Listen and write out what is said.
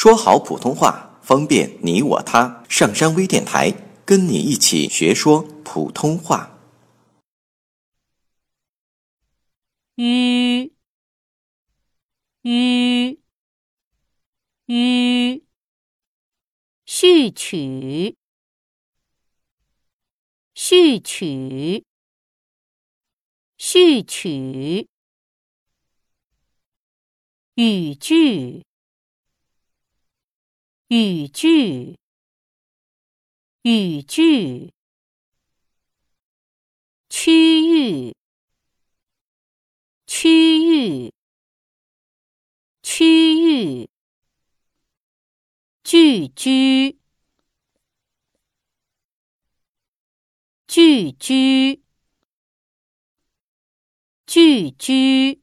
说好普通话，方便你我他。上山微电台跟你一起学说普通话。吁吁吁，序曲序曲序曲，语句语句。语句，区域。区域，区域，聚居，聚居，聚居。